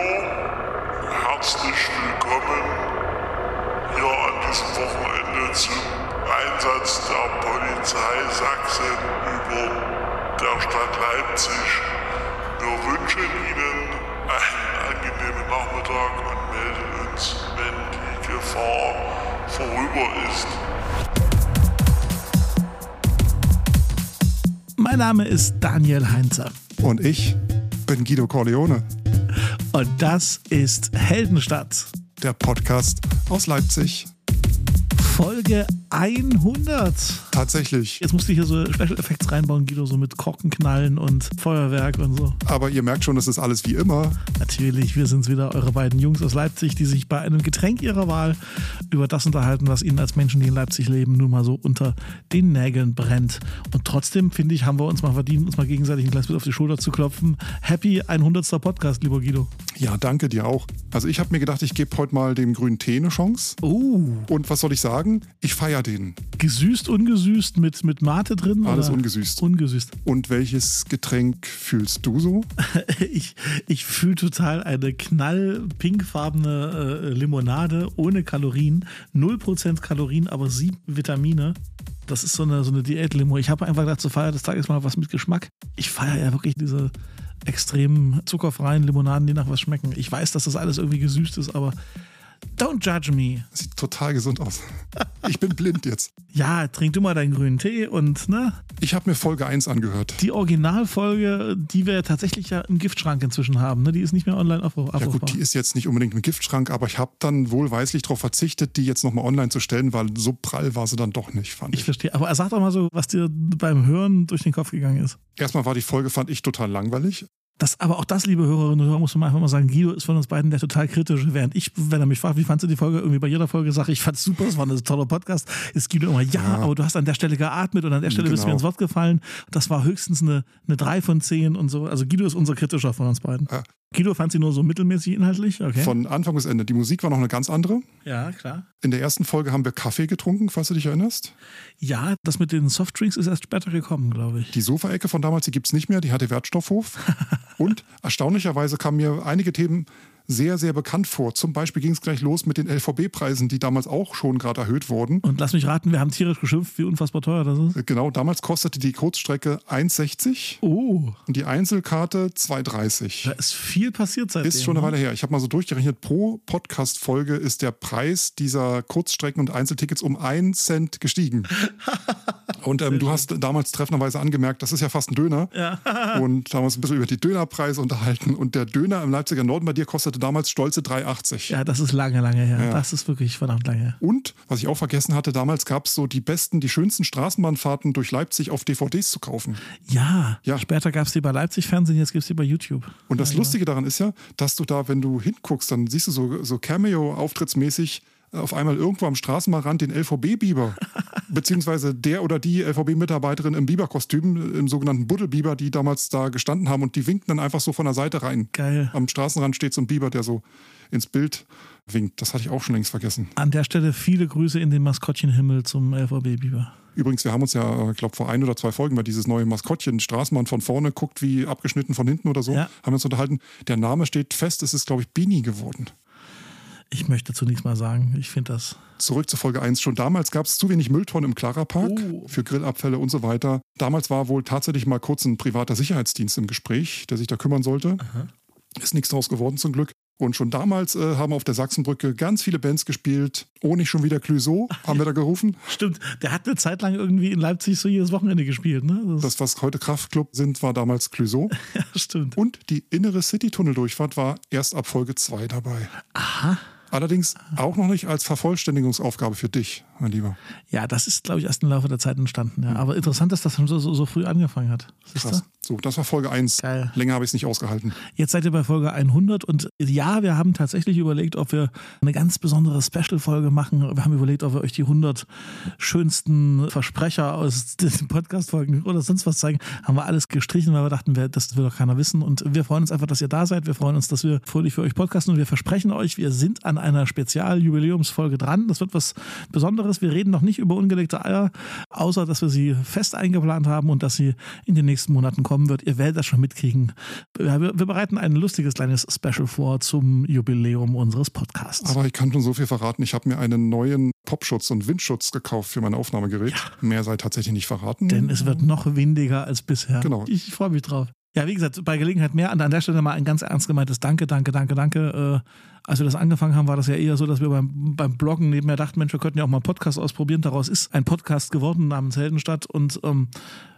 Bürger, herzlich willkommen hier an diesem Wochenende zum Einsatz der Polizei Sachsen über der Stadt Leipzig. Wir wünschen Ihnen einen angenehmen Nachmittag und melden uns, wenn die Gefahr vorüber ist. Mein Name ist Daniel Heinzer. Und ich bin Guido Corleone. Und das ist Heldenstadt. Der Podcast aus Leipzig. Folge 100. Tatsächlich. Jetzt musste ich hier so Special Effects reinbauen, Guido, so mit Korkenknallen und Feuerwerk und so. Aber ihr merkt schon, es ist alles wie immer. Natürlich, wir sind's wieder, eure beiden Jungs aus Leipzig, die sich bei einem Getränk ihrer Wahl über das unterhalten, was ihnen als Menschen, die in Leipzig leben, nun mal so unter den Nägeln brennt. Und trotzdem, finde ich, haben wir uns mal verdient, uns mal gegenseitig ein kleines bisschen auf die Schulter zu klopfen. Happy 100. Podcast, lieber Guido. Ja, danke dir auch. Also ich habe mir gedacht, ich gebe heute mal dem grünen Tee eine Chance. Oh. Und was soll ich sagen? Ich feiere den. Gesüßt, ungesüßt, mit, mit Mate drin? Alles oder? ungesüßt. Ungesüßt. Und welches Getränk fühlst du so? ich ich fühle total eine knall-pinkfarbene äh, Limonade ohne Kalorien. 0% Kalorien, aber 7 Vitamine. Das ist so eine, so eine Diät-Limo. Ich habe einfach gedacht, zur Feier des Tages mal was mit Geschmack. Ich feiere ja wirklich diese extrem zuckerfreien Limonaden, die nach was schmecken. Ich weiß, dass das alles irgendwie gesüßt ist, aber don't judge me. Sieht total gesund aus. Ich bin blind jetzt. Ja, trink du mal deinen grünen Tee und ne? Ich habe mir Folge 1 angehört. Die Originalfolge, die wir tatsächlich ja im Giftschrank inzwischen haben, ne? die ist nicht mehr online abrufbar. Ja gut, die ist jetzt nicht unbedingt im Giftschrank, aber ich habe dann wohlweislich darauf verzichtet, die jetzt nochmal online zu stellen, weil so prall war sie dann doch nicht, fand ich ich. verstehe. Aber sag doch mal so, was dir beim Hören durch den Kopf gegangen ist. Erstmal war die Folge, fand ich, total langweilig. Das, aber auch das, liebe Hörerinnen und Hörer, muss man einfach mal sagen, Guido ist von uns beiden der total kritische. Während ich, wenn er mich fragt, wie fandst du die Folge, irgendwie bei jeder Folge sage, ich fand's super, es war ein toller Podcast, ist Guido immer, ja, Ja. aber du hast an der Stelle geatmet und an der Stelle bist du mir Genau. ins Wort gefallen. Das war höchstens eine, eine 3 von 10 und so. Also Guido ist unser kritischer von uns beiden. Ja. Guido fand sie nur so mittelmäßig inhaltlich, okay? Von Anfang bis Ende. Die Musik war noch eine ganz andere. ja, klar. In der ersten Folge haben wir Kaffee getrunken, falls du dich erinnerst. Ja, das mit den Softdrinks ist erst später gekommen, glaube ich. Die Sofaecke von damals, die gibt's nicht mehr, die hatte Wertstoffhof. Und erstaunlicherweise kamen mir einige Themen sehr, sehr bekannt vor. Zum Beispiel ging es gleich los mit den LVB-Preisen, die damals auch schon gerade erhöht wurden. Und lass mich raten, wir haben tierisch geschimpft, wie unfassbar teuer das ist. Genau, damals kostete die Kurzstrecke 1,60 Oh, und die Einzelkarte 2,30. da ist viel passiert seitdem. Ist schon eine ne? Weile her. Ich habe mal so durchgerechnet, pro Podcast-Folge ist der Preis dieser Kurzstrecken- und Einzeltickets um einen Cent gestiegen. Und ähm, du hast damals treffenderweise angemerkt, das ist ja fast ein Döner. Und damals ein bisschen über die Dönerpreise unterhalten. Und der Döner im Leipziger Norden bei dir kostete damals stolze 3,80. Ja, das ist lange, lange her. Ja. Das ist wirklich verdammt lange her. Und, was ich auch vergessen hatte, damals gab es so die besten, die schönsten Straßenbahnfahrten durch Leipzig auf DVDs zu kaufen. Ja, Ja. später gab es die bei Leipzig Fernsehen, jetzt gibt es die bei YouTube. Und das Lustige daran ist ja, dass du da, wenn du hinguckst, dann siehst du so, so Cameo-auftrittsmäßig auf einmal irgendwo am Straßenbahnrand den LVB-Biber. Beziehungsweise der oder die LVB-Mitarbeiterin im Biberkostüm, im sogenannten Buddelbiber, die damals da gestanden haben und die winken dann einfach so von der Seite rein. Geil. Am Straßenrand steht so ein Biber, der so ins Bild winkt. Das hatte ich auch schon längst vergessen. An der Stelle viele Grüße in den Maskottchenhimmel zum LVB Biber. Übrigens, wir haben uns ja, ich glaube, vor ein oder zwei Folgen mal dieses neue Maskottchen, Straßenbahn von vorne, guckt wie abgeschnitten von hinten oder so, Ja. haben wir uns unterhalten. Der Name steht fest, es ist, glaube ich, Bini geworden. Ich möchte dazu nichts mal sagen. Ich finde das. Zurück zu Folge 1. Schon damals gab es zu wenig Mülltonnen im Clara Park Oh. für Grillabfälle und so weiter. Damals war wohl tatsächlich mal kurz ein privater Sicherheitsdienst im Gespräch, der sich da kümmern sollte. Ist nichts draus geworden zum Glück. Und schon damals äh, haben auf der Sachsenbrücke ganz viele Bands gespielt. Oh, nicht schon wieder Clouseau, haben wir da gerufen. Stimmt, der hat eine Zeit lang irgendwie in Leipzig so jedes Wochenende gespielt, ne? Das, Das, was heute Kraftclub sind, war damals Clouseau. ja, stimmt. Und die innere City-Tunnel-Durchfahrt war erst ab Folge 2 dabei. Aha. Allerdings auch noch nicht als Vervollständigungsaufgabe für dich, mein Lieber. Ja, das ist, glaube ich, erst im Laufe der Zeit entstanden. Ja. Aber interessant, dass das schon so, so, so früh angefangen hat. Siehst? Krass. So, das war Folge 1. Geil. Länger habe ich es nicht ausgehalten. Jetzt seid ihr bei Folge 100 und ja, wir haben tatsächlich überlegt, ob wir eine ganz besondere Special-Folge machen. Wir haben überlegt, ob wir euch die 100 schönsten Versprecher aus den Podcast-Folgen oder sonst was zeigen. Haben wir alles gestrichen, weil wir dachten, das will doch keiner wissen. Und wir freuen uns einfach, dass ihr da seid. Wir freuen uns, dass wir fröhlich für euch podcasten und wir versprechen euch, wir sind an einer Spezial-Jubiläumsfolge dran. Das wird was Besonderes. Jahres. Wir reden noch nicht über ungelegte Eier, außer dass wir sie fest eingeplant haben und dass sie in den nächsten Monaten kommen wird. Ihr werdet das schon mitkriegen. Wir, wir bereiten ein lustiges kleines Special vor zum Jubiläum unseres Podcasts. Aber ich kann schon so viel verraten. Ich habe mir einen neuen Popschutz und Windschutz gekauft für mein Aufnahmegerät. Ja. Mehr sei tatsächlich nicht verraten. Denn es wird noch windiger als bisher. Genau. Ich freue mich drauf. Ja, wie gesagt, bei Gelegenheit mehr. An der Stelle mal ein ganz ernst gemeintes Danke, danke, danke, danke. Äh, als wir das angefangen haben, war das ja eher so, dass wir beim, beim Bloggen nebenher dachten, Mensch, wir könnten ja auch mal einen Podcast ausprobieren. Daraus ist ein Podcast geworden namens Heldenstadt und ähm,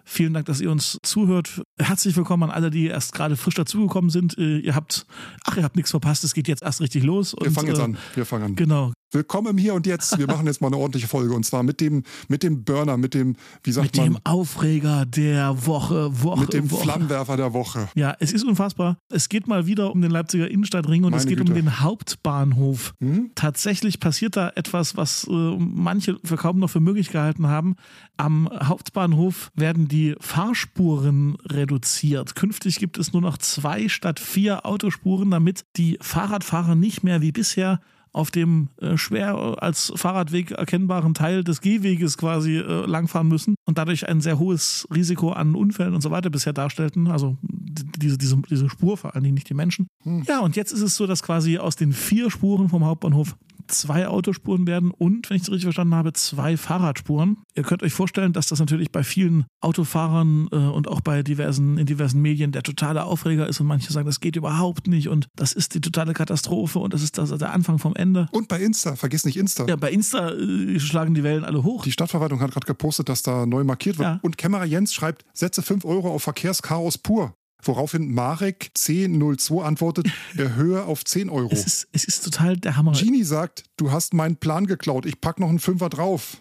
Vielen Dank, dass ihr uns zuhört. Herzlich willkommen an alle, die erst gerade frisch dazugekommen sind. Äh, ihr habt, ach, ihr habt nichts verpasst. Es geht jetzt erst richtig los. Wir fangen jetzt äh, an. Wir fangen an. Genau. Willkommen im Hier und Jetzt. Wir machen jetzt mal eine ordentliche Folge und zwar mit dem, mit dem Burner, mit dem, wie sagt mit man? Mit dem Aufreger der Woche, Woche. Mit dem Woche. Flammenwerfer der Woche. Ja, es ist unfassbar. Es geht mal wieder um den Leipziger Innenstadtring und Meine es geht Güte. um den Hauptbahnhof. Hm? Tatsächlich passiert da etwas, was äh, manche für kaum noch für möglich gehalten haben. Am Hauptbahnhof werden die Fahrspuren reduziert. Künftig gibt es nur noch zwei statt vier Autospuren, damit die Fahrradfahrer nicht mehr wie bisher auf dem äh, schwer als Fahrradweg erkennbaren Teil des Gehweges quasi äh, langfahren müssen und dadurch ein sehr hohes Risiko an Unfällen und so weiter bisher darstellten. Also diese, diese, diese Spur, vor allen Dingen nicht die Menschen. Hm. Ja, und jetzt ist es so, dass quasi aus den vier Spuren vom Hauptbahnhof zwei Autospuren werden und, wenn ich es richtig verstanden habe, zwei Fahrradspuren. Ihr könnt euch vorstellen, dass das natürlich bei vielen Autofahrern äh, und auch bei diversen, in diversen Medien der totale Aufreger ist und manche sagen, das geht überhaupt nicht und das ist die totale Katastrophe und das ist das, der Anfang vom Ende. Und bei Insta, vergiss nicht Insta. Ja, bei Insta äh, schlagen die Wellen alle hoch. Die Stadtverwaltung hat gerade gepostet, dass da neu markiert wird. Ja. Und Kämmerer Jens schreibt, setze 5 Euro auf Verkehrschaos pur. Woraufhin Marek C02 antwortet, erhöhe auf 10 Euro. Es ist, es ist total der Hammer. Genie sagt, du hast meinen Plan geklaut, ich pack noch einen Fünfer drauf.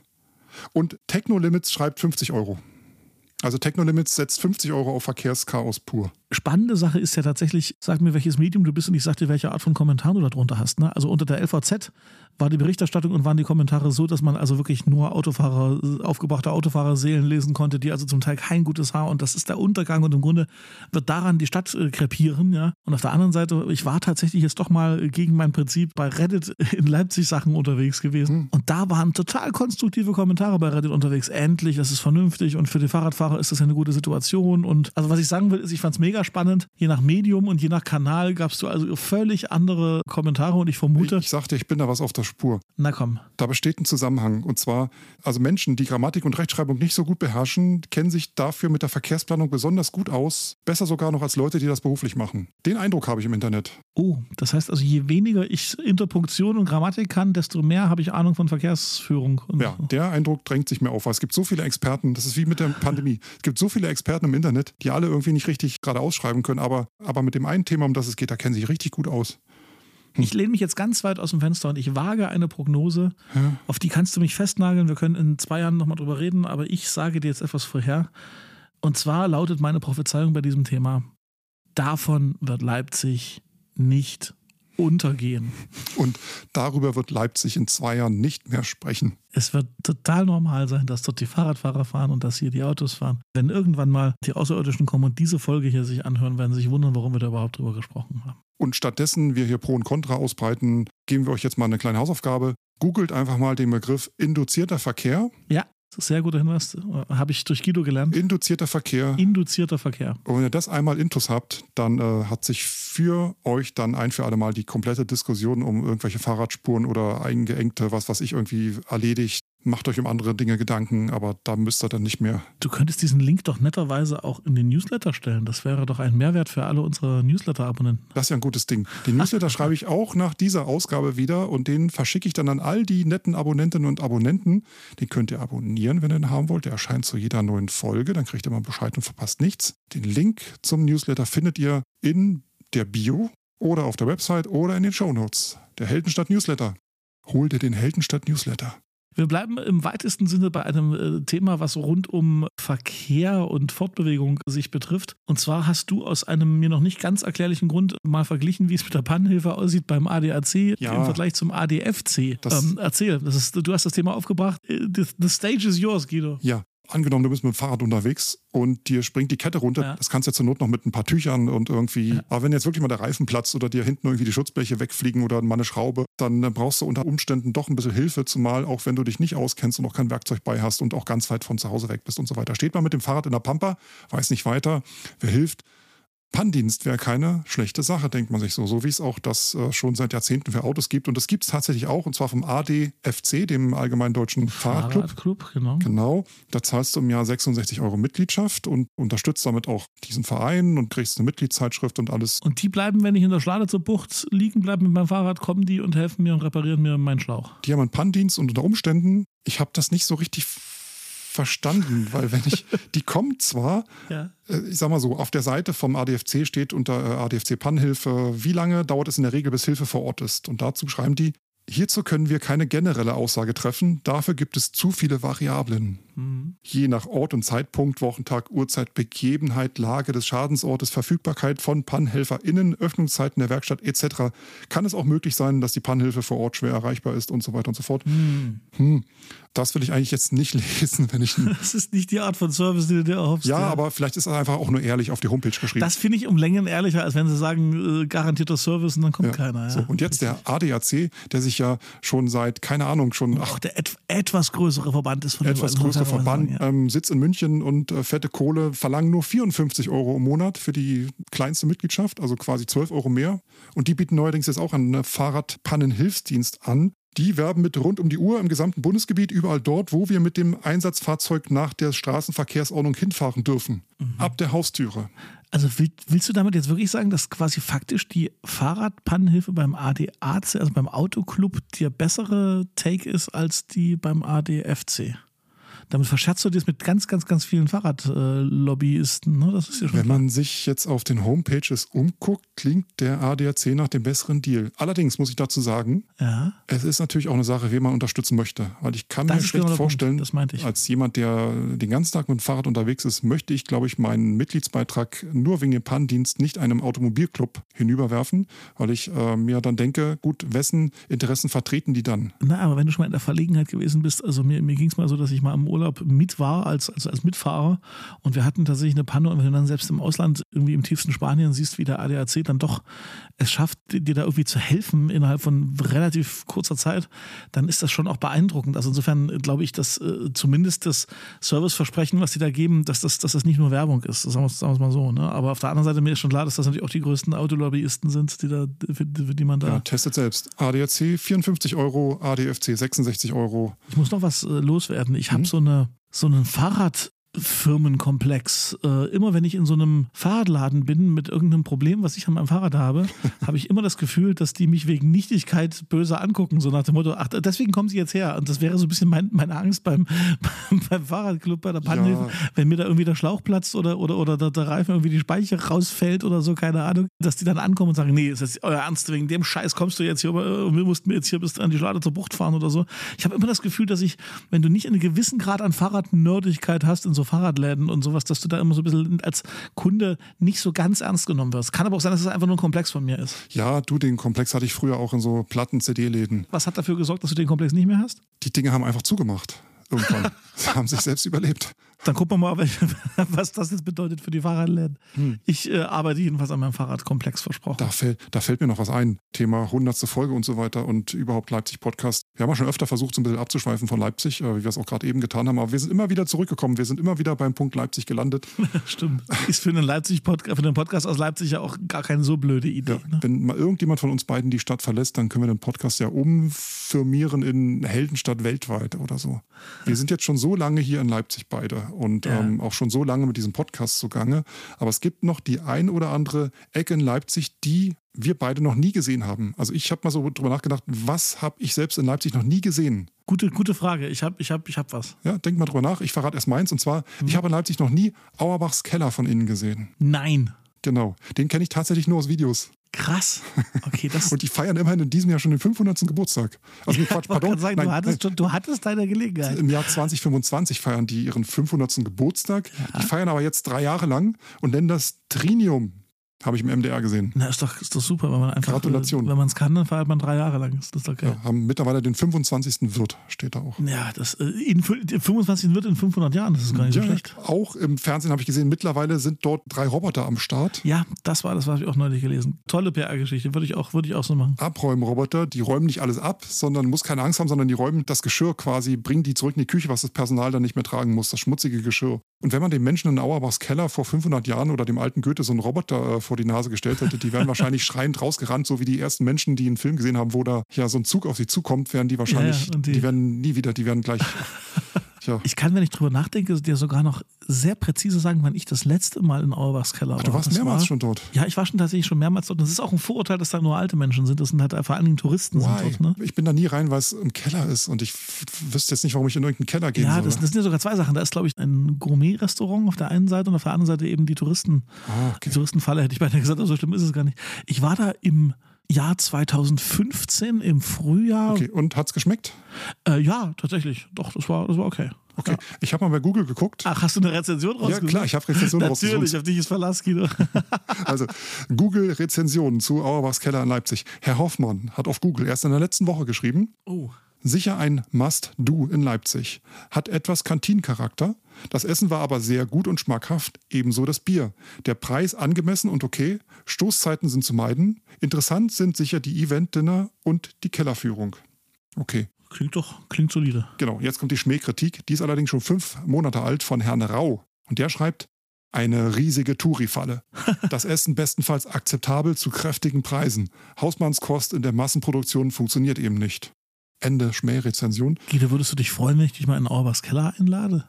Und Techno Limits schreibt 50 Euro. Also Techno Limits setzt 50 Euro auf Verkehrschaos pur spannende Sache ist ja tatsächlich, sag mir, welches Medium du bist und ich sag dir, welche Art von Kommentar du darunter hast. Ne? Also unter der LVZ war die Berichterstattung und waren die Kommentare so, dass man also wirklich nur Autofahrer, aufgebrachte Autofahrerseelen lesen konnte, die also zum Teil kein gutes Haar und das ist der Untergang und im Grunde wird daran die Stadt äh, krepieren. Ja? Und auf der anderen Seite, ich war tatsächlich jetzt doch mal gegen mein Prinzip bei Reddit in Leipzig Sachen unterwegs gewesen mhm. und da waren total konstruktive Kommentare bei Reddit unterwegs. Endlich, das ist vernünftig und für die Fahrradfahrer ist das ja eine gute Situation und also was ich sagen will, ist, ich fand es mega spannend. Je nach Medium und je nach Kanal gab es also völlig andere Kommentare und ich vermute. Ich, ich sagte, ich bin da was auf der Spur. Na komm. Da besteht ein Zusammenhang. Und zwar, also Menschen, die Grammatik und Rechtschreibung nicht so gut beherrschen, kennen sich dafür mit der Verkehrsplanung besonders gut aus. Besser sogar noch als Leute, die das beruflich machen. Den Eindruck habe ich im Internet. Oh, das heißt also, je weniger ich Interpunktion und Grammatik kann, desto mehr habe ich Ahnung von Verkehrsführung. ja, der Eindruck drängt sich mir auf. Weil es gibt so viele Experten, das ist wie mit der Pandemie. Es gibt so viele Experten im Internet, die alle irgendwie nicht richtig gerade ausschreiben können, aber, aber mit dem einen Thema, um das es geht, da kennen sie sich richtig gut aus. Hm. Ich lehne mich jetzt ganz weit aus dem Fenster und ich wage eine Prognose, ja. auf die kannst du mich festnageln. Wir können in zwei Jahren nochmal drüber reden, aber ich sage dir jetzt etwas vorher. Und zwar lautet meine Prophezeiung bei diesem Thema: Davon wird Leipzig nicht untergehen. Und darüber wird Leipzig in zwei Jahren nicht mehr sprechen. Es wird total normal sein, dass dort die Fahrradfahrer fahren und dass hier die Autos fahren. Wenn irgendwann mal die Außerirdischen kommen und diese Folge hier sich anhören, werden sie sich wundern, warum wir da überhaupt drüber gesprochen haben. Und stattdessen wir hier Pro und Contra ausbreiten, geben wir euch jetzt mal eine kleine Hausaufgabe. Googelt einfach mal den Begriff induzierter Verkehr. Ja. Sehr guter Hinweis. Habe ich durch Guido gelernt. Induzierter Verkehr. Induzierter Verkehr. Und wenn ihr das einmal intus habt, dann äh, hat sich für euch dann ein für alle Mal die komplette Diskussion um irgendwelche Fahrradspuren oder eingeengte, was was ich irgendwie erledigt, macht euch um andere Dinge Gedanken, aber da müsst ihr dann nicht mehr. Du könntest diesen Link doch netterweise auch in den Newsletter stellen. Das wäre doch ein Mehrwert für alle unsere Newsletter-Abonnenten. Das ist ja ein gutes Ding. Den Newsletter schreibe ich auch nach dieser Ausgabe wieder und den verschicke ich dann an all die netten Abonnentinnen und Abonnenten. Den könnt ihr abonnieren, wenn ihr den haben wollt. Der erscheint zu jeder neuen Folge. Dann kriegt ihr mal Bescheid und verpasst nichts. Den Link zum Newsletter findet ihr in der Bio oder auf der Website oder in den Show Notes. Der Heldenstadt Newsletter. Hol dir den Heldenstadt Newsletter. Wir bleiben im weitesten Sinne bei einem äh, Thema, was rund um Verkehr und Fortbewegung sich betrifft. Und zwar hast du aus einem mir noch nicht ganz erklärlichen Grund mal verglichen, wie es mit der Pannenhilfe aussieht beim ADAC ja, im Vergleich zum ADFC. Ähm, erzähl, ist, du hast das Thema aufgebracht. Äh, the, the stage is yours, Guido. Ja, angenommen, du bist mit dem Fahrrad unterwegs und dir springt die Kette runter, ja. das kannst du ja zur Not noch mit ein paar Tüchern und irgendwie, ja. aber wenn jetzt wirklich mal der Reifen platzt oder dir hinten irgendwie die Schutzbleche wegfliegen oder mal eine Schraube, dann brauchst du unter Umständen doch ein bisschen Hilfe, zumal auch wenn du dich nicht auskennst und auch kein Werkzeug bei hast und auch ganz weit von zu Hause weg bist und so weiter. Steht man mit dem Fahrrad in der Pampa, weiß nicht weiter, wer hilft, Pannendienst wäre keine schlechte Sache, denkt man sich so. So wie es auch das äh, schon seit Jahrzehnten für Autos gibt. Und das gibt es tatsächlich auch, und zwar vom ADFC, dem Allgemeinen Deutschen Fahrradclub. Fahrradclub, genau. Genau. Da zahlst du im Jahr 66 Euro Mitgliedschaft und unterstützt damit auch diesen Verein und kriegst eine Mitgliedszeitschrift und alles. Und die bleiben, wenn ich in der Schlade zur Bucht liegen bleibe mit meinem Fahrrad, kommen die und helfen mir und reparieren mir meinen Schlauch. Die haben einen Pannendienst und unter Umständen, ich habe das nicht so richtig verstanden, weil wenn ich, die kommt zwar, ja. Äh, ich sag mal so, auf der Seite vom ADFC steht unter äh, ADFC Pannhilfe, wie lange dauert es in der Regel, bis Hilfe vor Ort ist. Und dazu schreiben die, Hierzu können wir keine generelle Aussage treffen, dafür gibt es zu viele Variablen. Mhm. Je nach Ort und Zeitpunkt, Wochentag, Uhrzeit, Begebenheit, Lage des Schadensortes, Verfügbarkeit von PannhelferInnen, Öffnungszeiten der Werkstatt etc. kann es auch möglich sein, dass die Pannhilfe vor Ort schwer erreichbar ist und so weiter und so fort. Mhm. Hm. Das will ich eigentlich jetzt nicht lesen, wenn ich. Das ist nicht die Art von Service, die du dir erhoffst. Ja, ja. aber vielleicht ist es einfach auch nur ehrlich auf die Homepage geschrieben. Das finde ich um Längen ehrlicher, als wenn sie sagen, äh, garantierter Service und dann kommt ja. keiner. Ja. So, und jetzt der ADAC, der sich ja schon seit, keine Ahnung, schon. Auch der et etwas größere Verband ist von Etwas größere Verband, sagen, ähm, sitzt in München und äh, fette Kohle verlangen nur 54 Euro im Monat für die kleinste Mitgliedschaft, also quasi 12 Euro mehr. Und die bieten neuerdings jetzt auch einen Fahrradpannenhilfsdienst an, die werben mit rund um die Uhr im gesamten Bundesgebiet, überall dort, wo wir mit dem Einsatzfahrzeug nach der Straßenverkehrsordnung hinfahren dürfen. Mhm. Ab der Haustüre. Also willst du damit jetzt wirklich sagen, dass quasi faktisch die Fahrradpannenhilfe beim ADAC, also beim Autoclub, der bessere Take ist als die beim ADFC? Damit verscherzt du dir mit ganz, ganz, ganz vielen Fahrradlobbyisten. Ne? Das ist ja schon Wenn klar. man sich jetzt auf den Homepages umguckt, klingt der ADAC nach dem besseren Deal. Allerdings muss ich dazu sagen, ja. es ist natürlich auch eine Sache, wen man unterstützen möchte. Weil ich kann das mir schlecht genau vorstellen, als jemand, der den ganzen Tag mit dem Fahrrad unterwegs ist, möchte ich, glaube ich, meinen Mitgliedsbeitrag nur wegen dem Pannendienst nicht einem Automobilclub hinüberwerfen, weil ich äh, mir dann denke, gut, wessen Interessen vertreten die dann? Na, aber wenn du schon mal in der Verlegenheit gewesen bist, also mir, mir ging es mal so, dass ich mal im Urlaub Urlaub mit war als, als, als Mitfahrer und wir hatten tatsächlich eine Panne und wenn du dann selbst im Ausland irgendwie im tiefsten Spanien siehst, wie der ADAC dann doch es schafft, dir da irgendwie zu helfen innerhalb von relativ kurzer Zeit, dann ist das schon auch beeindruckend. Also insofern glaube ich, dass äh, zumindest das Serviceversprechen, was die da geben, dass das, dass das nicht nur Werbung ist, sagen wir, sagen wir es mal so. Ne? Aber auf der anderen Seite mir ist schon klar, dass das natürlich auch die größten Autolobbyisten sind, die da, für, für die man da. Ja, testet selbst. ADAC 54 Euro, ADFC 66 Euro. Ich muss noch was äh, loswerden. Ich habe mhm. so eine so einen Fahrrad Firmenkomplex. Äh, immer wenn ich in so einem Fahrradladen bin mit irgendeinem Problem, was ich an meinem Fahrrad habe, habe ich immer das Gefühl, dass die mich wegen Nichtigkeit böse angucken. So nach dem Motto, ach, deswegen kommen sie jetzt her. Und das wäre so ein bisschen mein, meine Angst beim, beim, Fahrradclub, bei der Pannhilfe, ja. wenn mir da irgendwie der Schlauch platzt oder, oder, oder der, der, Reifen irgendwie die Speiche rausfällt oder so, keine Ahnung, dass die dann ankommen und sagen, nee, ist das euer Ernst, wegen dem Scheiß kommst du jetzt hier und wir mussten jetzt hier bis an die Schlade zur Bucht fahren oder so. Ich habe immer das Gefühl, dass ich, wenn du nicht einen gewissen Grad an Fahrradnördigkeit hast in so so Fahrradläden und sowas, dass du da immer so ein bisschen als Kunde nicht so ganz ernst genommen wirst. Kann aber auch sein, dass es einfach nur ein Komplex von mir ist. Ja, du, den Komplex hatte ich früher auch in so Platten-CD-Läden. Was hat dafür gesorgt, dass du den Komplex nicht mehr hast? Die Dinge haben einfach zugemacht. Irgendwann. Sie haben sich selbst überlebt. Dann gucken wir mal, was das jetzt bedeutet für die Fahrradläden. Hm. Ich äh, arbeite jedenfalls an meinem Fahrradkomplex versprochen. Da fällt, da fällt mir noch was ein. Thema 100. Folge und so weiter und überhaupt Leipzig-Podcast. Wir haben ja schon öfter versucht, so ein bisschen abzuschweifen von Leipzig, äh, wie wir es auch gerade eben getan haben. Aber wir sind immer wieder zurückgekommen. Wir sind immer wieder beim Punkt Leipzig gelandet. Stimmt. Ist für einen, Leipzig -Podcast, für einen Podcast aus Leipzig ja auch gar keine so blöde Idee. Ja, ne? Wenn mal irgendjemand von uns beiden die Stadt verlässt, dann können wir den Podcast ja umfirmieren in Heldenstadt weltweit oder so. Wir sind jetzt schon so lange hier in Leipzig beide und ja. ähm, auch schon so lange mit diesem Podcast zugange. Aber es gibt noch die ein oder andere Ecke in Leipzig, die wir beide noch nie gesehen haben. Also ich habe mal so drüber nachgedacht, was habe ich selbst in Leipzig noch nie gesehen? Gute, gute Frage. Ich habe ich hab, ich hab was. Ja, denk mal drüber nach. Ich verrate erst meins. Und zwar, mhm. ich habe in Leipzig noch nie Auerbachs Keller von innen gesehen. Nein. Genau. Den kenne ich tatsächlich nur aus Videos. Krass. Okay, das und die feiern immerhin in diesem Jahr schon den 500. Geburtstag. Also ja, Quatsch, pardon. Sagen, nein, du, hattest schon, du hattest deine Gelegenheit. Im Jahr 2025 feiern die ihren 500. Geburtstag. Ja. Die feiern aber jetzt drei Jahre lang und nennen das Trinium. Habe ich im MDR gesehen. Na, ist doch, ist doch super, wenn man einfach. Gratulation. Wenn man es kann, dann feiert man drei Jahre lang. Ist das okay? Ja, haben mittlerweile den 25. Wirt, steht da auch. Ja, das äh, in, 25. Wirt in 500 Jahren, das ist gar nicht ja, so schlecht. Auch im Fernsehen habe ich gesehen, mittlerweile sind dort drei Roboter am Start. Ja, das war das, was ich auch neulich gelesen. Tolle PR-Geschichte, würde ich, auch, würde ich auch so machen. Abräumroboter, die räumen nicht alles ab, sondern muss keine Angst haben, sondern die räumen das Geschirr quasi, bringen die zurück in die Küche, was das Personal dann nicht mehr tragen muss, das schmutzige Geschirr. Und wenn man den Menschen in Auerbachs Keller vor 500 Jahren oder dem alten Goethe so einen Roboter äh, vor die Nase gestellt hätte, die wären wahrscheinlich schreiend rausgerannt, so wie die ersten Menschen, die einen Film gesehen haben, wo da ja so ein Zug auf sie zukommt, wären die wahrscheinlich, ja, die, die werden nie wieder, die werden gleich Ja. Ich kann, wenn ich drüber nachdenke, dir sogar noch sehr präzise sagen, wann ich das letzte Mal in Auerbachs Keller war. Ach, du warst das mehrmals war, schon dort. Ja, ich war schon tatsächlich schon mehrmals dort. Das ist auch ein Vorurteil, dass da nur alte Menschen sind. Das sind halt vor allen Dingen Touristen Why? sind dort. Ne? Ich bin da nie rein, weil es im Keller ist und ich wüsste jetzt nicht, warum ich in irgendeinen Keller gehen ja, soll. Ja, das, das, sind ja sogar zwei Sachen. Da ist, glaube ich, ein Gourmet-Restaurant auf der einen Seite und auf der anderen Seite eben die Touristen. Ah, okay. Die Touristenfalle hätte ich beinahe gesagt, aber so schlimm ist es gar nicht. Ich war da im Jahr 2015 im Frühjahr. Okay, und hat's geschmeckt? Äh, ja, tatsächlich. Doch, das war, das war okay. Okay, ja. ich habe mal bei Google geguckt. Ach, hast du eine Rezension rausgesucht? Ja, klar, ich habe Rezensionen rausgesucht. Natürlich, auf dich ist Verlass, Guido. also, Google-Rezensionen zu Auerbachs Keller in Leipzig. Herr Hoffmann hat auf Google erst in der letzten Woche geschrieben. Oh. Sicher ein Must-Do in Leipzig. Hat etwas Kantinencharakter. Das Essen war aber sehr gut und schmackhaft, ebenso das Bier. Der Preis angemessen und okay. Stoßzeiten sind zu meiden. Interessant sind sicher die Event-Dinner und die Kellerführung. Okay. Klingt doch, klingt solide. Genau, jetzt kommt die Schmähkritik. Die ist allerdings schon fünf Monate alt von Herrn Rau. Und der schreibt, eine riesige Touri-Falle. Das Essen bestenfalls akzeptabel zu kräftigen Preisen. Hausmannskost in der Massenproduktion funktioniert eben nicht. Ende Schmährezension. Guido, würdest du dich freuen, wenn ich dich mal in Auerbachs Keller einlade?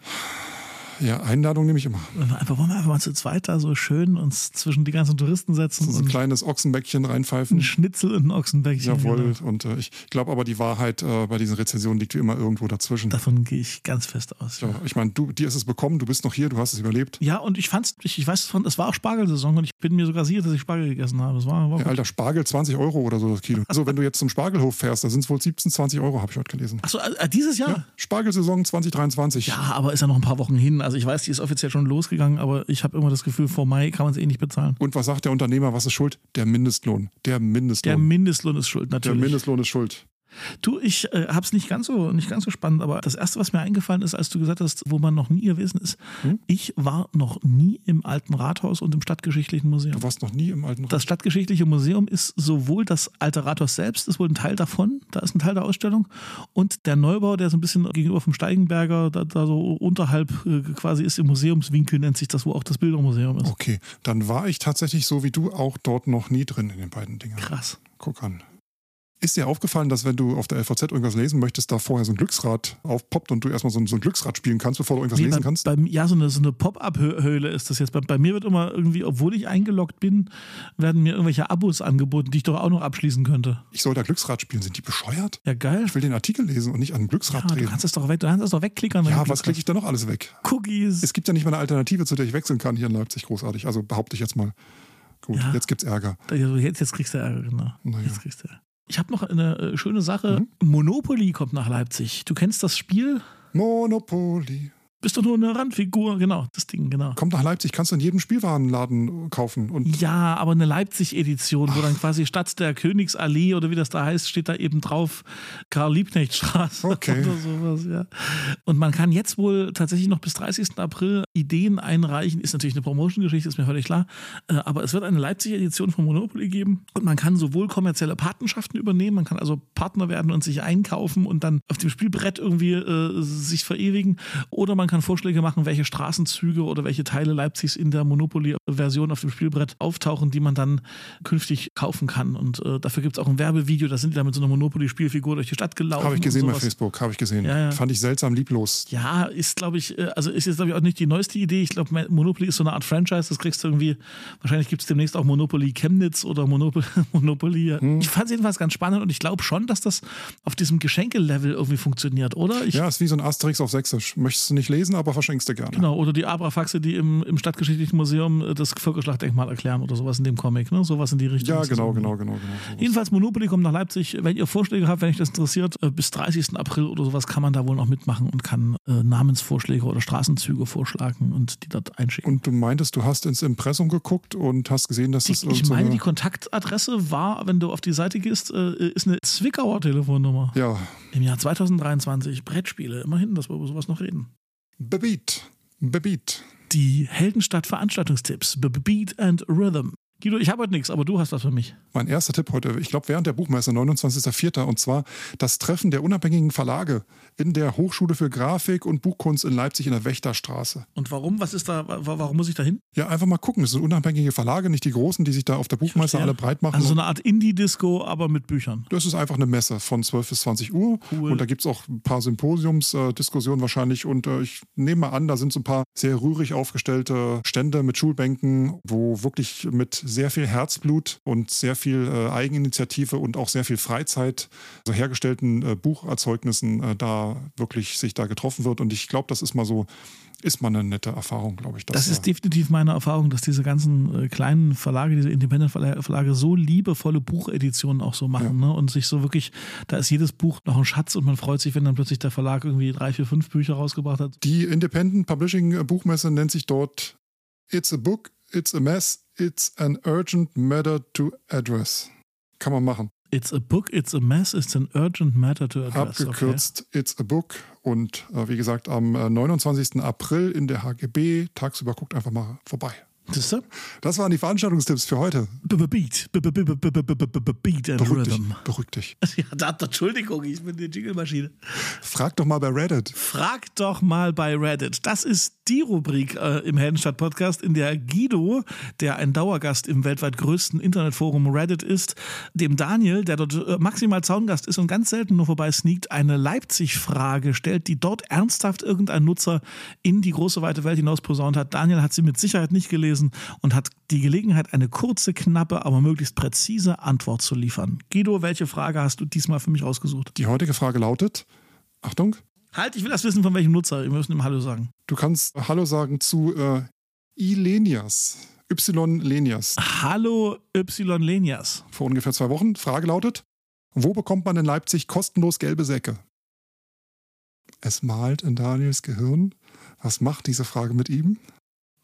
Ja, Einladung nehme ich immer. Einfach, wollen wir einfach mal zu zweit da so schön uns zwischen die ganzen Touristen setzen. So ein kleines Ochsenbäckchen reinpfeifen. Ein Schnitzel und ein Ochsenbäckchen. Jawohl. Genau. Und äh, ich glaube aber, die Wahrheit äh, bei diesen Rezensionen liegt wie immer irgendwo dazwischen. Davon gehe ich ganz fest aus. Ja, ich meine, du, dir ist es bekommen, du bist noch hier, du hast es überlebt. Ja, und ich fand's, ich, ich weiß, es war auch Spargelsaison und ich bin mir sogar sicher, dass ich Spargel gegessen habe. Es war, war ja, alter, Spargel 20 Euro oder so das Kilo. Also, wenn du jetzt zum Spargelhof fährst, da sind es wohl 17, 20 Euro, habe ich heute gelesen. Achso, äh, dieses Jahr? Ja, Spargelsaison 2023. Ja, aber ist ja noch ein paar Wochen hin. Also, ich weiß, die ist offiziell schon losgegangen, aber ich habe immer das Gefühl, vor Mai kann man es eh nicht bezahlen. Und was sagt der Unternehmer, was ist schuld? Der Mindestlohn. Der Mindestlohn. Der Mindestlohn ist schuld, natürlich. Der Mindestlohn ist schuld. Du, ich äh, habe es nicht ganz so nicht ganz so spannend, aber das erste, was mir eingefallen ist, als du gesagt hast, wo man noch nie gewesen ist, hm? ich war noch nie im alten Rathaus und im Stadtgeschichtlichen Museum. Du warst noch nie im alten Rathaus. Das Stadtgeschichtliche Museum ist sowohl das alte Rathaus selbst, ist wohl ein Teil davon, da ist ein Teil der Ausstellung und der Neubau, der so ein bisschen gegenüber vom Steigenberger, da, da so unterhalb äh, quasi ist im Museumswinkel nennt sich das, wo auch das Bildermuseum ist. Okay, dann war ich tatsächlich so wie du auch dort noch nie drin in den beiden Dingen. Krass. Guck an. Ist dir aufgefallen, dass wenn du auf der LVZ irgendwas lesen möchtest, da vorher so ein Glücksrad aufpoppt und du erstmal so ein, so ein Glücksrad spielen kannst, bevor du irgendwas nee, lesen bei, kannst? Bei, ja, so eine, so eine Pop-Up-Höhle ist das jetzt. Bei, bei, mir wird immer irgendwie, obwohl ich eingeloggt bin, werden mir irgendwelche Abos angeboten, die ich doch auch noch abschließen könnte. Ich soll da Glücksrad spielen. Sind die bescheuert? Ja, geil. Ich will den Artikel lesen und nicht an ein Glücksrad ja, drehen. Du kannst es doch weg, du kannst es doch wegklickern. Ja, was klicke ich da noch alles weg? Cookies. Es gibt ja nicht mal eine Alternative, zu der ich wechseln kann hier in Leipzig, großartig. Also behaupte ich jetzt mal. Gut, ja. jetzt gibt's Ärger. Jetzt, jetzt kriegst du Ärger, genau. Naja. Jetzt kriegst du Ärger. Ich habe noch eine äh, schöne Sache. Mhm. Monopoly kommt nach Leipzig. Du kennst das Spiel? Monopoly. Bist doch nur eine Randfigur, genau, das Ding, genau. Kommt nach Leipzig, kannst du in jedem Spielwarenladen kaufen. Und ja, aber eine Leipzig-Edition, wo dann quasi statt der Königsallee oder wie das da heißt, steht da eben drauf Karl-Liebknecht-Straße okay. oder sowas, ja. Und man kann jetzt wohl tatsächlich noch bis 30. April Ideen einreichen. Ist natürlich eine Promotion-Geschichte, ist mir völlig klar. Äh, aber es wird eine Leipzig-Edition von Monopoly geben und man kann sowohl kommerzielle Patenschaften übernehmen, man kann also Partner werden und sich einkaufen und dann auf dem Spielbrett irgendwie äh, sich verewigen oder man kann Vorschläge machen, welche Straßenzüge oder welche Teile Leipzigs in der Monopoly-Version auf dem Spielbrett auftauchen, die man dann künftig kaufen kann. Und äh, dafür gibt es auch ein Werbevideo, da sind die da mit so einer Monopoly-Spielfigur durch die Stadt gelaufen. Habe ich gesehen bei Facebook, habe ich gesehen. Ja, ja. Fand ich seltsam lieblos. Ja, ist, glaube ich, äh, also ist jetzt, glaube ich, auch nicht die neueste Idee. Ich glaube, Monopoly ist so eine Art Franchise, das kriegst du irgendwie, wahrscheinlich gibt es demnächst auch Monopoly Chemnitz oder Monopoly. Monopoly. Hm. Ich fand es jedenfalls ganz spannend und ich glaube schon, dass das auf diesem Geschenkelevel irgendwie funktioniert, oder? Ich ja, ist wie so ein Asterix auf Sächsisch. Möchtest du nicht lesen? Gelesen, aber verschenkst du gerne. Genau, oder die Abrafaxe, die im, im Stadtgeschichtlichen Museum äh, das Völkerschlachtdenkmal erklären oder sowas in dem Comic, ne? Sowas in die Richtung. Ja, genau, genau, genau, genau. Jedenfalls Monopoly kommt nach Leipzig. Wenn ihr Vorschläge habt, wenn euch das interessiert, äh, bis 30. April oder sowas kann man da wohl noch mitmachen und kann äh, Namensvorschläge oder Straßenzüge vorschlagen und die dort einschicken. Und du meintest, du hast ins Impressum geguckt und hast gesehen, dass das Ich meine, die Kontaktadresse war, wenn du auf die Seite gehst, äh, ist eine Zwickauer Telefonnummer. Ja. Im Jahr 2023 Brettspiele. Immerhin, dass wir über sowas noch reden. Bebeat. Bebeat. Die Heldenstadt Veranstaltungstipps. Beat and Rhythm. Guido, ich habe heute nichts, aber du hast was für mich. Mein erster Tipp heute, ich glaube während der Buchmesse, 29.04. und zwar das Treffen der unabhängigen Verlage in der Hochschule für Grafik und Buchkunst in Leipzig in der Wächterstraße. Und warum? Was ist da, warum muss ich da hin? Ja, einfach mal gucken. Das sind unabhängige Verlage, nicht die großen, die sich da auf der Buchmesse alle breit machen. Also so eine Art Indie-Disco, aber mit Büchern. Das ist einfach eine Messe von 12 bis 20 Uhr. Cool. Und da gibt es auch ein paar Symposiumsdiskussionen äh, wahrscheinlich. Und äh, ich nehme mal an, da sind so ein paar sehr rührig aufgestellte Stände mit Schulbänken, wo wirklich mit sehr viel Herzblut und sehr viel äh, Eigeninitiative und auch sehr viel Freizeit, also hergestellten äh, Bucherzeugnissen, äh, da wirklich sich da getroffen wird. Und ich glaube, das ist mal so, ist mal eine nette Erfahrung, glaube ich. Das, das ist definitiv meine Erfahrung, dass diese ganzen äh, kleinen Verlage, diese Independent-Verlage so liebevolle Bucheditionen auch so machen ja. ne? und sich so wirklich, da ist jedes Buch noch ein Schatz und man freut sich, wenn dann plötzlich der Verlag irgendwie drei, vier, fünf Bücher rausgebracht hat. Die Independent Publishing Buchmesse nennt sich dort It's a Book, It's a Mess, It's an urgent matter to address. Kann man machen. It's a book, it's a mess, it's an urgent matter to address. Abgekürzt okay. It's a book. Und äh, wie gesagt, am äh, 29. April in der HGB. Tagsüber guckt einfach mal vorbei. Das, das waren die Veranstaltungstipps für heute. Beat. Beat and beruhig Rhythm. Dich, beruhig dich. Ja, da, Entschuldigung, ich bin die Jingle-Maschine. Frag doch mal bei Reddit. Frag doch mal bei Reddit. Das ist die Rubrik äh, im Heldenstadt-Podcast, in der Guido, der ein Dauergast im weltweit größten Internetforum Reddit ist, dem Daniel, der dort äh, maximal Zaungast ist und ganz selten nur vorbei sneakt, eine Leipzig-Frage stellt, die dort ernsthaft irgendein Nutzer in die große weite Welt hinaus posaunt hat. Daniel hat sie mit Sicherheit nicht gelesen und hat die Gelegenheit, eine kurze, knappe, aber möglichst präzise Antwort zu liefern. Guido, welche Frage hast du diesmal für mich ausgesucht? Die heutige Frage lautet, Achtung. Halt, ich will das wissen, von welchem Nutzer. Wir müssen ihm Hallo sagen. Du kannst Hallo sagen zu äh, Ilenias. Y Lenias. Hallo Y Lenias. Vor ungefähr zwei Wochen. Frage lautet: Wo bekommt man in Leipzig kostenlos gelbe Säcke? Es malt in Daniels Gehirn. Was macht diese Frage mit ihm?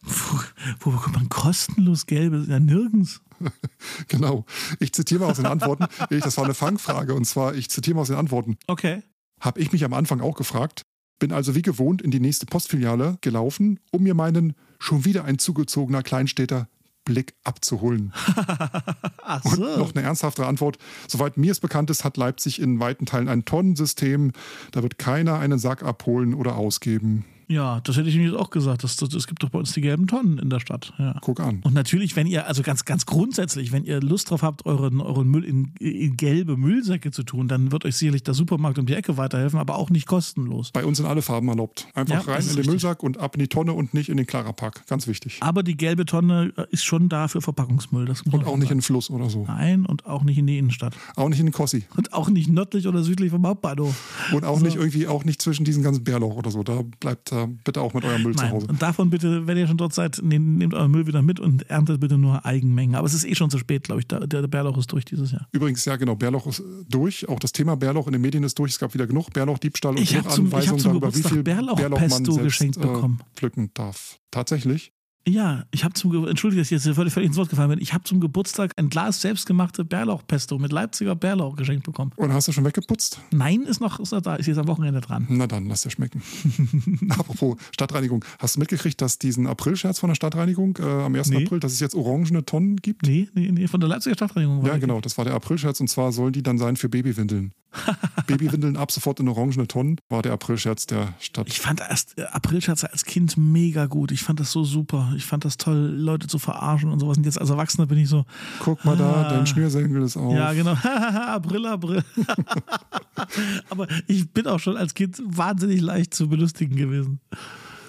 Wo, wo bekommt man kostenlos gelbe? Ja, nirgends. genau. Ich zitiere mal aus den Antworten. Das war eine Fangfrage und zwar, ich zitiere mal aus den Antworten. Okay. Habe ich mich am Anfang auch gefragt. Bin also wie gewohnt in die nächste Postfiliale gelaufen, um mir meinen schon wieder ein zugezogener Kleinstädter Blick abzuholen. Ach so. Und noch eine ernsthaftere Antwort. Soweit mir es bekannt ist, hat Leipzig in weiten Teilen ein Tonnensystem. Da wird keiner einen Sack abholen oder ausgeben. Ja, das hätte ich mir jetzt auch gesagt. Es gibt doch bei uns die gelben Tonnen in der Stadt. Ja. Guck an. Und natürlich, wenn ihr, also ganz, ganz grundsätzlich, wenn ihr Lust drauf habt, euren, euren Müll in, in gelbe Müllsäcke zu tun, dann wird euch sicherlich der Supermarkt um die Ecke weiterhelfen, aber auch nicht kostenlos. Bei uns sind alle Farben erlaubt. Einfach Ja, rein das in den richtig. Müllsack und ab in die Tonne und nicht in den Klarapack. Ganz wichtig. Aber die gelbe Tonne äh, ist schon da für Verpackungsmüll. Das Und auch nicht in sagen. den Fluss oder so. Nein, und auch nicht in die Innenstadt. Auch nicht in den Kossi. Und auch nicht nördlich oder südlich vom Hauptbahnhof. Und auch So. nicht irgendwie, auch nicht zwischen diesen ganzen Bärlauch oder so. Da bleibt äh, bitte auch mit eurem Müll zu Nein. Hause. Und davon bitte, wenn ihr schon dort seid, nehmt, euren Müll wieder mit und erntet bitte nur Eigenmengen. Aber es ist eh schon zu spät, glaube ich. Der, der Bärlauch ist durch dieses Jahr. Übrigens, ja genau, Bärlauch ist durch. Auch das Thema Bärlauch in den Medien ist durch. Es gab wieder genug Bärlauchdiebstahl und Ich genug zum- ich Anweisungen zum darüber, wie viel Bärlauchpesto Bärlauch man selbst, geschenkt äh, bekommen. pflücken darf. Tatsächlich. Ja, ich habe zum Ge Entschuldige, dass ich jetzt völlig, völlig ins Wort gefallen bin. Ich habe zum Geburtstag ein Glas selbstgemachte Bärlauchpesto mit Leipziger Bärlauch geschenkt bekommen. Und hast du schon weggeputzt? Nein, ist noch, ist noch da, ist jetzt am Wochenende dran. Na dann, lass dir schmecken. Apropos Stadtreinigung. Hast du mitgekriegt, dass diesen Aprilscherz von der Stadtreinigung äh, am 1. Nee. April, dass es jetzt orangene Tonnen gibt? Nee, nee, nee, von der Leipziger Stadtreinigung. war Ja, genau, das war der Aprilscherz und zwar sollen die dann sein für Babywindeln. Babywindeln ab sofort in orangene Tonnen war der Aprilscherz der Stadt. Ich fand erst äh, Aprilscherze als Kind mega gut. Ich fand das so super. Ich fand das toll, Leute zu verarschen und sowas. Und jetzt als Erwachsener bin ich so, Guck mal da, Ah. dein Schnürsenkel ist auf. ja genau, April, April. Aber ich bin auch schon als Kind wahnsinnig leicht zu belustigen gewesen.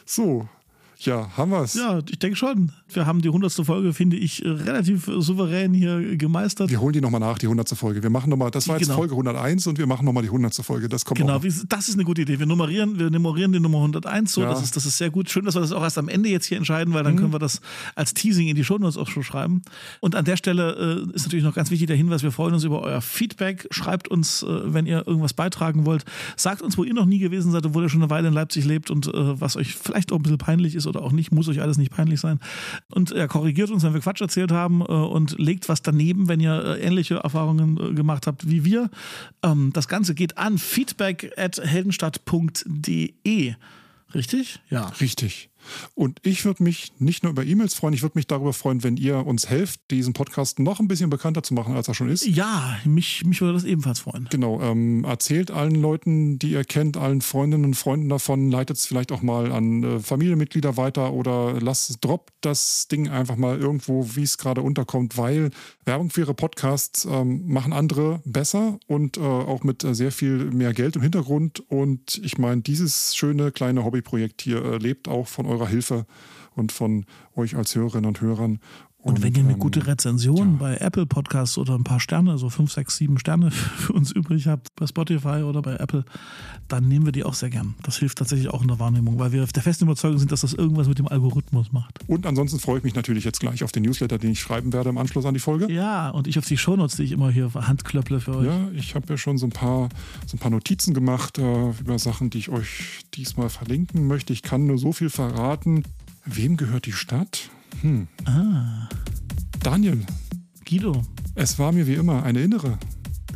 So, Ja, haben wir es. Ja, ich denke schon. Wir haben die 100. Folge, finde ich, relativ souverän hier gemeistert. Wir holen die nochmal nach, die 100. Folge. Wir machen nochmal, das war jetzt genau. Folge 101 und wir machen nochmal die 100. Folge. Das kommt Genau, das ist eine gute Idee. Wir nummerieren, wir nummerieren die Nummer 101 so. Ja. Das, ist, das ist sehr gut. Schön, dass wir das auch erst am Ende jetzt hier entscheiden, weil dann mhm. können wir das als Teasing in die Shownotes auch schon schreiben. Und an der Stelle äh, ist natürlich noch ganz wichtig der Hinweis, wir freuen uns über euer Feedback. Schreibt uns, äh, wenn ihr irgendwas beitragen wollt. Sagt uns, wo ihr noch nie gewesen seid, obwohl ihr schon eine Weile in Leipzig lebt und äh, was euch vielleicht auch ein bisschen peinlich ist oder auch nicht, muss euch alles nicht peinlich sein. Und er korrigiert uns, wenn wir Quatsch erzählt haben äh, und legt was daneben, wenn ihr äh, ähnliche Erfahrungen äh, gemacht habt wie wir. Ähm, das Ganze geht an feedback at heldenstadt.de. Richtig? Ja. Richtig. Und ich würde mich nicht nur über E-Mails freuen, ich würde mich darüber freuen, wenn ihr uns helft, diesen Podcast noch ein bisschen bekannter zu machen, als er schon ist. Ja, mich, mich würde das ebenfalls freuen. Genau. Ähm, erzählt allen Leuten, die ihr kennt, allen Freundinnen und Freunden davon, leitet es vielleicht auch mal an äh, Familienmitglieder weiter oder lasst, droppt das Ding einfach mal irgendwo, wie es gerade unterkommt, weil Werbung für ihre Podcasts ähm, machen andere besser und äh, auch mit äh, sehr viel mehr Geld im Hintergrund. Und ich meine, dieses schöne kleine Hobbyprojekt hier äh, lebt auch von eurer Hilfe und von euch als Hörerinnen und Hörern. Und, und wenn ihr eine ähm, gute Rezension ja. bei Apple Podcasts oder ein paar Sterne, so fünf, sechs, sieben Sterne für uns übrig habt, bei Spotify oder bei Apple, dann nehmen wir die auch sehr gern. Das hilft tatsächlich auch in der Wahrnehmung, weil wir der festen Überzeugung sind, dass das irgendwas mit dem Algorithmus macht. Und ansonsten freue ich mich natürlich jetzt gleich auf den Newsletter, den ich schreiben werde im Anschluss an die Folge. Ja, und ich auf die Shownotes, die ich immer hier handklöpple für euch. Ja, ich habe ja schon so ein paar, so ein paar Notizen gemacht äh, über Sachen, die ich euch diesmal verlinken möchte. Ich kann nur so viel verraten. Wem gehört die Stadt? Hm. Ah. Daniel. Guido. Es war mir wie immer eine innere.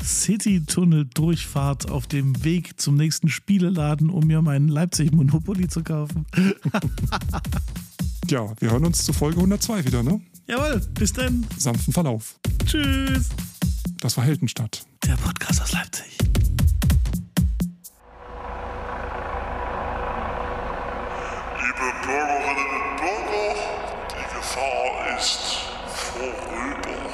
City-Tunnel-Durchfahrt auf dem Weg zum nächsten Spieleladen, um mir meinen Leipzig-Monopoly zu kaufen. ja, wir hören uns zu Folge 102 wieder, ne? Jawohl, bis dann. Sanften Verlauf. Tschüss. Das war Heldenstadt. Der Podcast aus Leipzig. Liebe Bürgerinnen und Bürger, Gefahr ist vorüber.